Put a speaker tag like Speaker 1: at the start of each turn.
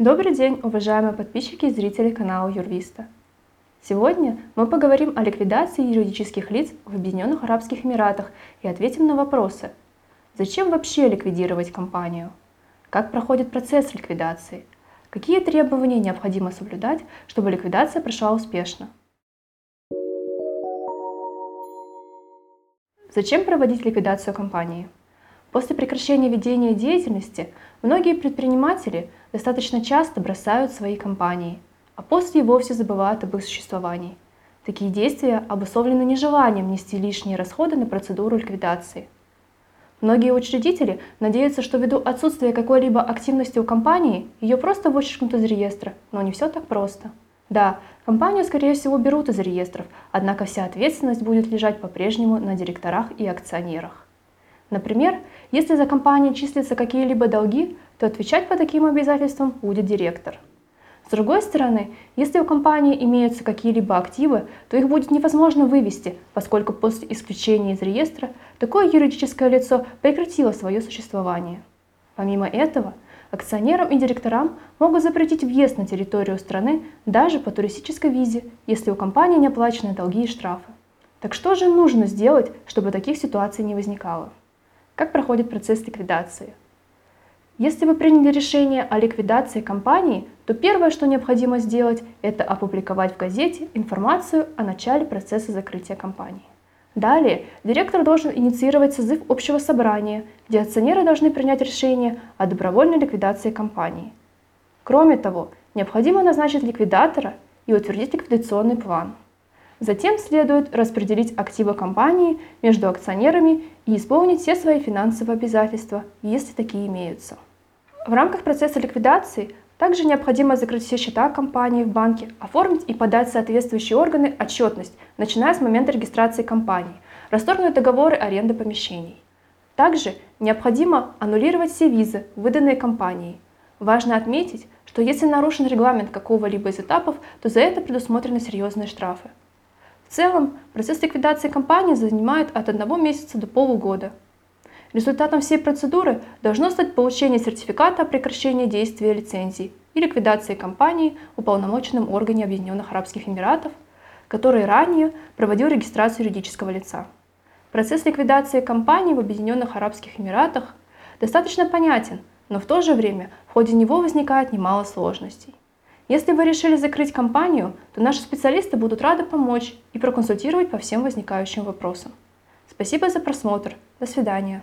Speaker 1: Добрый день, уважаемые подписчики и зрители канала Юрвиста. Сегодня мы поговорим о ликвидации юридических лиц в Объединенных Арабских Эмиратах и ответим на вопросы. Зачем вообще ликвидировать компанию? Как проходит процесс ликвидации? Какие требования необходимо соблюдать, чтобы ликвидация прошла успешно? Зачем проводить ликвидацию компании? После прекращения ведения деятельности многие предприниматели достаточно часто бросают свои компании, а после и вовсе забывают об их существовании. Такие действия обусловлены нежеланием нести лишние расходы на процедуру ликвидации. Многие учредители надеются, что ввиду отсутствия какой-либо активности у компании, ее просто вычеркнут из реестра, но не все так просто. Да, компанию, скорее всего, берут из реестров, однако вся ответственность будет лежать по-прежнему на директорах и акционерах. Например, если за компанией числятся какие-либо долги, то отвечать по таким обязательствам будет директор. С другой стороны, если у компании имеются какие-либо активы, то их будет невозможно вывести, поскольку после исключения из реестра такое юридическое лицо прекратило свое существование. Помимо этого, акционерам и директорам могут запретить въезд на территорию страны даже по туристической визе, если у компании не оплачены долги и штрафы. Так что же нужно сделать, чтобы таких ситуаций не возникало? Как проходит процесс ликвидации? Если вы приняли решение о ликвидации компании, то первое, что необходимо сделать, это опубликовать в газете информацию о начале процесса закрытия компании. Далее директор должен инициировать созыв общего собрания, где акционеры должны принять решение о добровольной ликвидации компании. Кроме того, необходимо назначить ликвидатора и утвердить ликвидационный план. Затем следует распределить активы компании между акционерами и исполнить все свои финансовые обязательства, если такие имеются. В рамках процесса ликвидации также необходимо закрыть все счета компании в банке, оформить и подать соответствующие органы отчетность, начиная с момента регистрации компании, расторгнуть договоры аренды помещений. Также необходимо аннулировать все визы, выданные компанией. Важно отметить, что если нарушен регламент какого-либо из этапов, то за это предусмотрены серьезные штрафы. В целом, процесс ликвидации компании занимает от одного месяца до полугода. Результатом всей процедуры должно стать получение сертификата о прекращении действия лицензии и ликвидации компании в уполномоченном органе Объединенных Арабских Эмиратов, который ранее проводил регистрацию юридического лица. Процесс ликвидации компании в Объединенных Арабских Эмиратах достаточно понятен, но в то же время в ходе него возникает немало сложностей. Если вы решили закрыть компанию, то наши специалисты будут рады помочь и проконсультировать по всем возникающим вопросам. Спасибо за просмотр. До свидания.